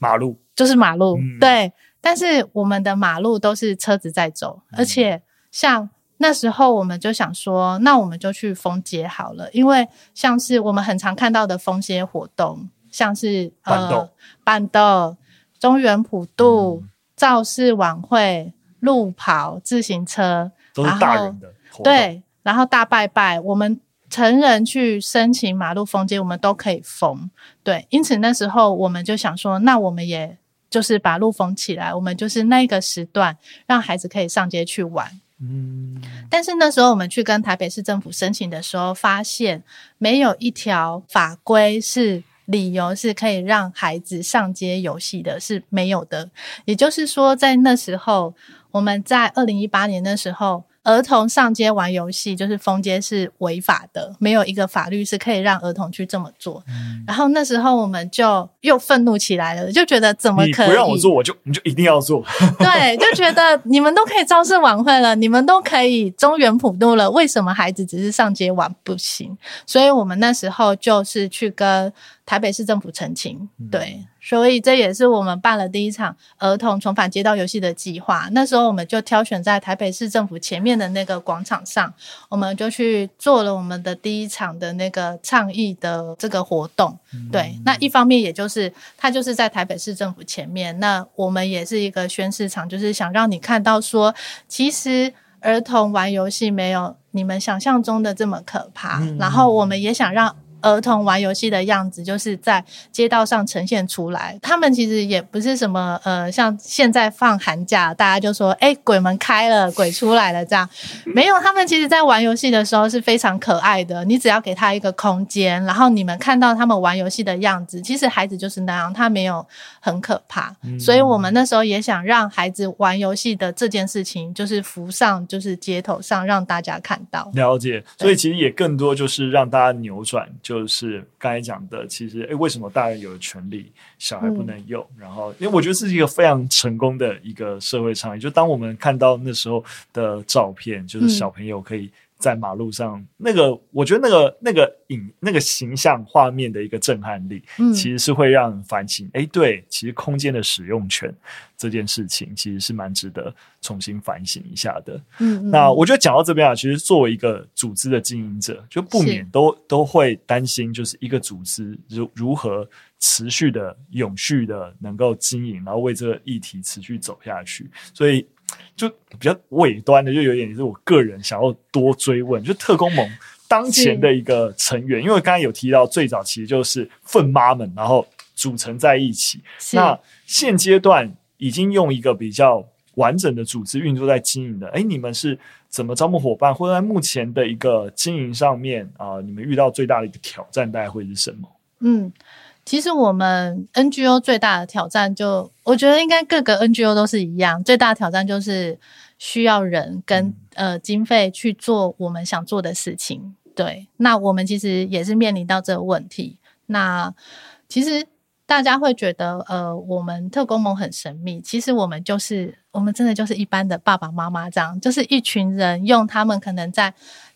马路，就是马路。嗯、对，但是我们的马路都是车子在走，嗯、而且像那时候我们就想说，那我们就去封街好了，因为像是我们很常看到的封街活动，像是呃、板豆、中原普渡、嗯、造势晚会、路跑、自行车。都是大人的。对，然后大拜拜，我们成人去申请马路封街，我们都可以封。对，因此那时候我们就想说，那我们也就是把路封起来，我们就是那个时段让孩子可以上街去玩。嗯，但是那时候我们去跟台北市政府申请的时候，发现没有一条法规是理由是可以让孩子上街游戏的，是没有的。也就是说，在那时候。我们在二零一八年的时候，儿童上街玩游戏就是封街是违法的，没有一个法律是可以让儿童去这么做。嗯、然后那时候我们就又愤怒起来了，就觉得怎么可以？不让我做，我就你就一定要做。[LAUGHS] 对，就觉得你们都可以招式晚会了，你们都可以中原普渡了，为什么孩子只是上街玩不行？所以我们那时候就是去跟台北市政府澄清，对。嗯所以这也是我们办了第一场儿童重返街道游戏的计划。那时候我们就挑选在台北市政府前面的那个广场上，我们就去做了我们的第一场的那个倡议的这个活动。嗯、对，那一方面也就是它就是在台北市政府前面，那我们也是一个宣示场，就是想让你看到说，其实儿童玩游戏没有你们想象中的这么可怕。嗯、然后我们也想让。儿童玩游戏的样子，就是在街道上呈现出来。他们其实也不是什么呃，像现在放寒假，大家就说“哎，鬼门开了，鬼出来了”这样。没有，他们其实在玩游戏的时候是非常可爱的。你只要给他一个空间，然后你们看到他们玩游戏的样子，其实孩子就是那样，他没有很可怕。嗯、所以我们那时候也想让孩子玩游戏的这件事情，就是浮上就是街头上，让大家看到。了解，所以其实也更多就是让大家扭转就。就是刚才讲的，其实诶，为什么大人有权利，小孩不能有？嗯、然后，因为我觉得这是一个非常成功的一个社会倡议。就当我们看到那时候的照片，就是小朋友可以在马路上，那个我觉得那个那个影那个形象画面的一个震撼力，嗯，其实是会让人反省。哎，对，其实空间的使用权这件事情，其实是蛮值得重新反省一下的。嗯，那我觉得讲到这边啊，其实作为一个组织的经营者，就不免都都会担心，就是一个组织如如何持续的、永续的能够经营，然后为这个议题持续走下去。所以。就比较尾端的，就有点是我个人想要多追问，就特工盟当前的一个成员，因为刚才有提到最早其实就是粪妈们，然后组成在一起。那现阶段已经用一个比较完整的组织运作在经营的，哎，你们是怎么招募伙伴，或者在目前的一个经营上面啊、呃，你们遇到最大的一个挑战大概会是什么？嗯。其实我们 NGO 最大的挑战就，就我觉得应该各个 NGO 都是一样，最大的挑战就是需要人跟、嗯、呃经费去做我们想做的事情。对，那我们其实也是面临到这个问题。那其实大家会觉得，呃，我们特工盟很神秘，其实我们就是我们真的就是一般的爸爸妈妈这样，就是一群人用他们可能在。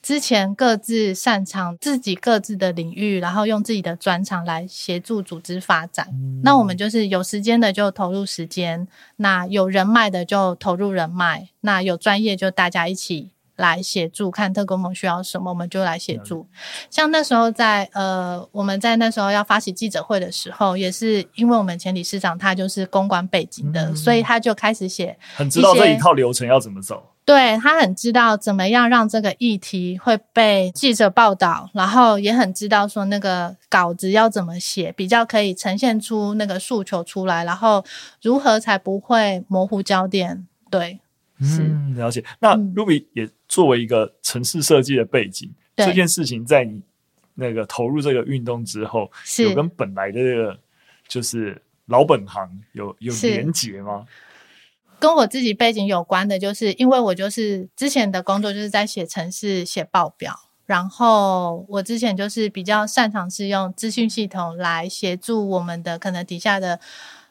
之前各自擅长自己各自的领域，然后用自己的专长来协助组织发展。嗯。那我们就是有时间的就投入时间，那有人脉的就投入人脉，那有专业就大家一起来协助，看特工盟需要什么，我们就来协助。像那时候在呃，我们在那时候要发起记者会的时候，也是因为我们前理事长他就是公关背景的，嗯，所以他就开始写，很知道这一套流程要怎么走。对，他很知道怎么样让这个议题会被记者报道，然后也很知道说那个稿子要怎么写，比较可以呈现出那个诉求出来，然后如何才不会模糊焦点。对，嗯，了解。那 Ruby 也作为一个城市设计的背景，嗯，这件事情在你那个投入这个运动之后，有跟本来的这个就是老本行有有连结吗？跟我自己背景有关的，就是因为我就是之前的工作就是在写程式、写报表，然后我之前就是比较擅长是用资讯系统来协助我们的可能底下的。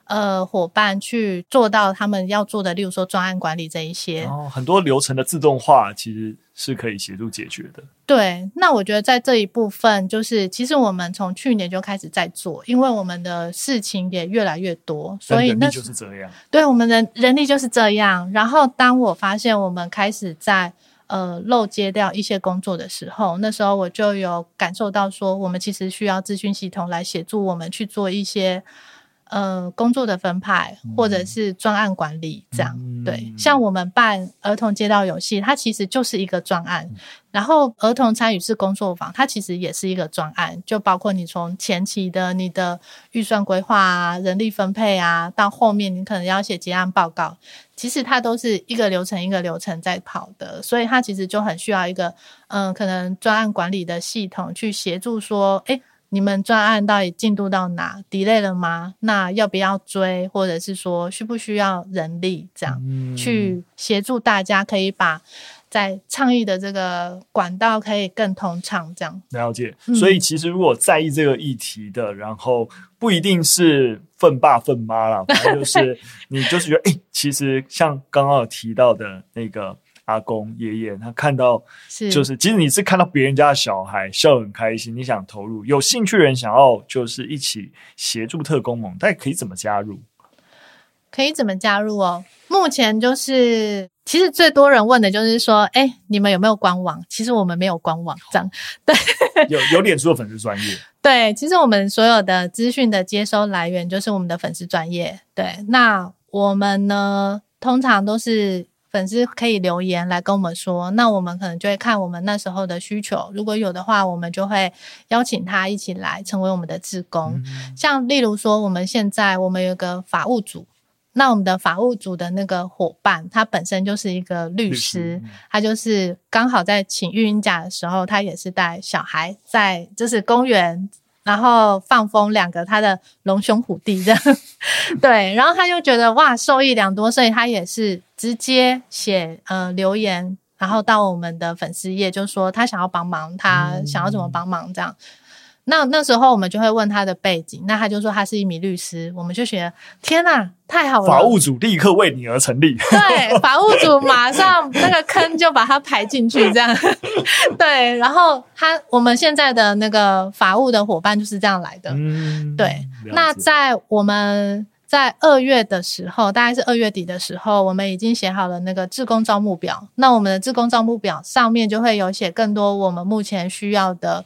呃，伙伴去做到他们要做的，例如说专案管理这一些，哦，很多流程的自动化其实是可以协助解决的。对，那我觉得在这一部分，就是其实我们从去年就开始在做，因为我们的事情也越来越多，所以那就是这样。对，我们的人力就是这样。然后当我发现我们开始在呃漏接掉一些工作的时候，那时候我就有感受到说，我们其实需要资讯系统来协助我们去做一些。呃，工作的分派或者是专案管理这样，嗯，对。像我们办儿童街道游戏，它其实就是一个专案。然后儿童参与式工作坊，它其实也是一个专案，就包括你从前期的你的预算规划啊、人力分配啊，到后面你可能要写结案报告，其实它都是一个流程一个流程在跑的，所以它其实就很需要一个嗯、呃，可能专案管理的系统去协助说，诶你们专案到底进度到哪？delay 了吗？那要不要追？或者是说需不需要人力这样、嗯、去协助大家，可以把在倡议的这个管道可以更通畅这样。了解。所以其实如果在意这个议题的，嗯、然后不一定是粪爸粪妈啦，反正就是你就是觉得，哎、欸，其实像刚刚有提到的那个。阿公爷爷，他看到就是，即使你是看到别人家的小孩笑得很开心，你想投入，有兴趣的人想要就是一起协助特工盟，但可以怎么加入？可以怎么加入哦？目前就是，其实最多人问的就是说，哎、欸，你们有没有官网？其实我们没有官网，这样对。有有脸书的粉丝专业，[LAUGHS] 对，其实我们所有的资讯的接收来源就是我们的粉丝专业，对。那我们呢，通常都是。粉丝可以留言来跟我们说，那我们可能就会看我们那时候的需求，如果有的话，我们就会邀请他一起来成为我们的志工。嗯。像例如说，我们现在我们有个法务组，那我们的法务组的那个伙伴，他本身就是一个律师，律师他就是刚好在请育婴假的时候，他也是带小孩在就是公园。然后放风两个他的龙兄虎弟这样，[LAUGHS] 对，然后他就觉得哇受益良多，所以他也是直接写呃留言，然后到我们的粉丝页就说他想要帮忙，他想要怎么帮忙这样，那那时候我们就会问他的背景，那他就说他是一名律师，我们就觉得天哪，太好了！法务组立刻为你而成立，[LAUGHS] 对，法务组马上那个坑就把他排进去，这样 [LAUGHS] 对。然后他我们现在的那个法务的伙伴就是这样来的，嗯，对。那在我们。在二月的时候，大概是二月底的时候，我们已经写好了那个志工招募表。那我们的志工招募表上面就会有写更多我们目前需要的。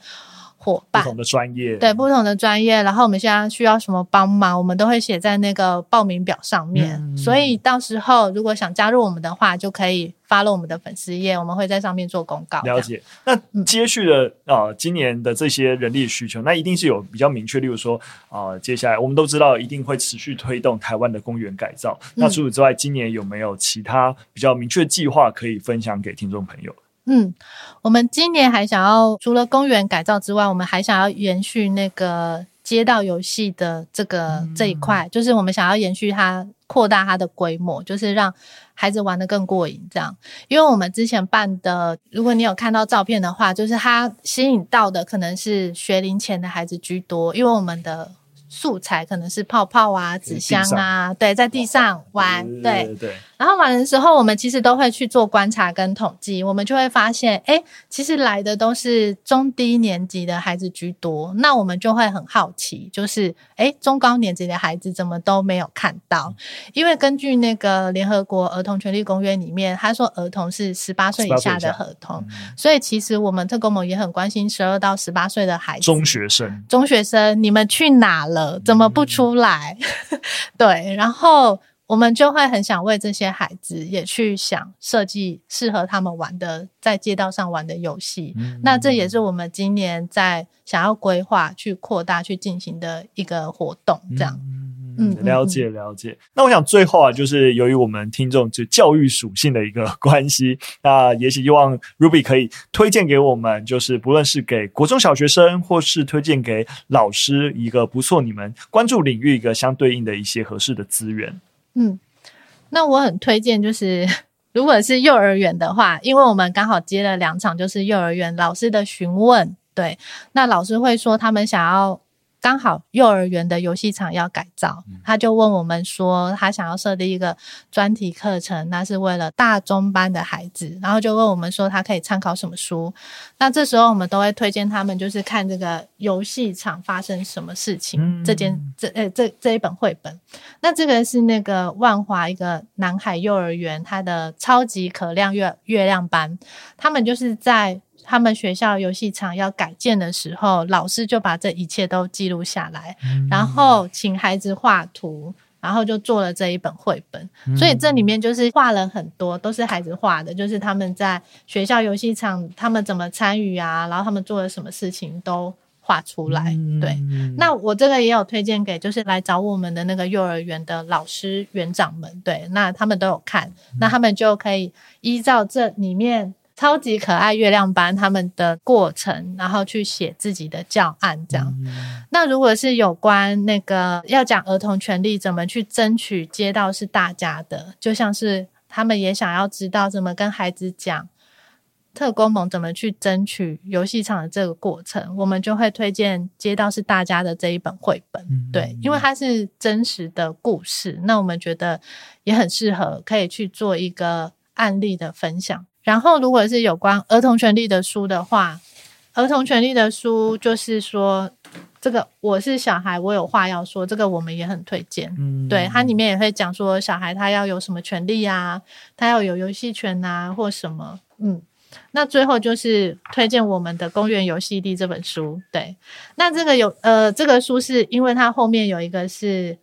伙伴，不同的专业，对不同的专业，然后我们现在需要什么帮忙，我们都会写在那个报名表上面。嗯、所以到时候如果想加入我们的话，就可以 follow 我们的粉丝页，我们会在上面做公告。了解。那接续的啊、今年的这些人力需求，那一定是有比较明确。例如说啊、呃，接下来我们都知道一定会持续推动台湾的公园改造。嗯、那除此之外，今年有没有其他比较明确的计划可以分享给听众朋友？嗯，我们今年还想要除了公园改造之外，我们还想要延续那个街道游戏的这个、嗯、这一块，就是我们想要延续它，扩大它的规模，就是让孩子玩的更过瘾。这样，因为我们之前办的，如果你有看到照片的话，就是它吸引到的可能是学龄前的孩子居多，因为我们的。素材可能是泡泡啊、纸箱啊，对，在地上玩，对对对。然后玩的时候，我们其实都会去做观察跟统计，我们就会发现，哎，其实来的都是中低年级的孩子居多。那我们就会很好奇，就是，哎，中高年级的孩子怎么都没有看到？因为根据那个联合国儿童权利公约里面，他说儿童是十八岁以下的儿童，所以其实我们特工盟也很关心十二到十八岁的孩子，中学生，中学生，你们去哪了？怎么不出来？嗯、[LAUGHS] 对，然后我们就会很想为这些孩子也去想设计适合他们玩的，在街道上玩的游戏。嗯、那这也是我们今年在想要规划、去扩大、去进行的一个活动，这样。嗯嗯，了解了解。那我想最后啊，就是由于我们听众就教育属性的一个关系，那也希望 Ruby 可以推荐给我们，就是不论是给国中小学生，或是推荐给老师一个不错，你们关注领域一个相对应的一些合适的资源。嗯，那我很推荐，就是如果是幼儿园的话，因为我们刚好接了两场，就是幼儿园老师的询问，对，那老师会说他们想要。刚好幼儿园的游戏场要改造，他就问我们说，他想要设立一个专题课程，那是为了大中班的孩子，然后就问我们说，他可以参考什么书？那这时候我们都会推荐他们，就是看这个游戏场发生什么事情，嗯、这件这呃这这一本绘本。那这个是那个万华一个南海幼儿园，它的超级可亮月月亮班，他们就是在。他们学校游戏场要改建的时候，老师就把这一切都记录下来，嗯、然后请孩子画图，然后就做了这一本绘本。嗯、所以这里面就是画了很多，都是孩子画的，就是他们在学校游戏场他们怎么参与啊，然后他们做了什么事情都画出来。嗯、对，那我这个也有推荐给就是来找我们的那个幼儿园的老师园长们，对，那他们都有看，那他们就可以依照这里面。超级可爱月亮班他们的过程，然后去写自己的教案，这样。嗯、那如果是有关那个要讲儿童权利，怎么去争取街道是大家的，就像是他们也想要知道怎么跟孩子讲特工盟怎么去争取游戏场的这个过程，我们就会推荐街道是大家的这一本绘本。嗯、对，因为它是真实的故事，那我们觉得也很适合可以去做一个案例的分享。然后，如果是有关儿童权利的书的话，儿童权利的书就是说，这个我是小孩，我有话要说，这个我们也很推荐。嗯，对，它里面也会讲说，小孩他要有什么权利啊，他要有游戏权啊，或什么。嗯，那最后就是推荐我们的《公园游戏地》这本书。对，那这个有呃，这个书是因为它后面有一个是。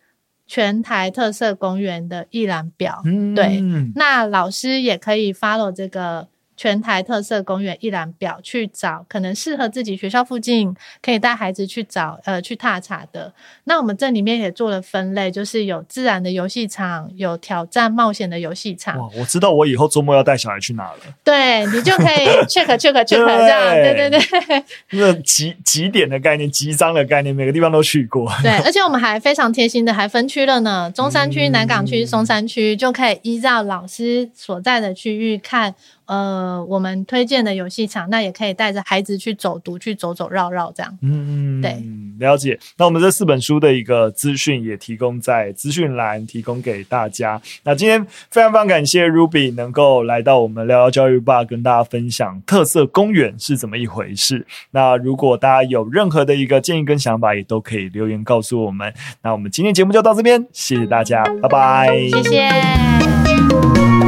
全台特色公园的一览表，嗯、对，那老师也可以 follow 这个。全台特色公园一览表，去找可能适合自己学校附近可以带孩子去找呃去踏查的。那我们这里面也做了分类，就是有自然的游戏场，有挑战冒险的游戏场。哇，我知道我以后周末要带小孩去哪了。对，你就可以 check check check 这样，对对对。那集集点的概念，集章的概念，每个地方都去过。对，而且我们还非常贴心的还分区了呢，中山区、南港区、松山区就可以依照老师所在的区域看。呃我们推荐的游戏场，那也可以带着孩子去走读，去走走绕绕这样。嗯，对，了解。那我们这四本书的一个资讯也提供在资讯栏，提供给大家。那今天非常非常感谢 Ruby 能够来到我们聊聊教育吧，跟大家分享特色公园是怎么一回事。那如果大家有任何的一个建议跟想法，也都可以留言告诉我们。那我们今天节目就到这边，谢谢大家，拜拜，谢谢。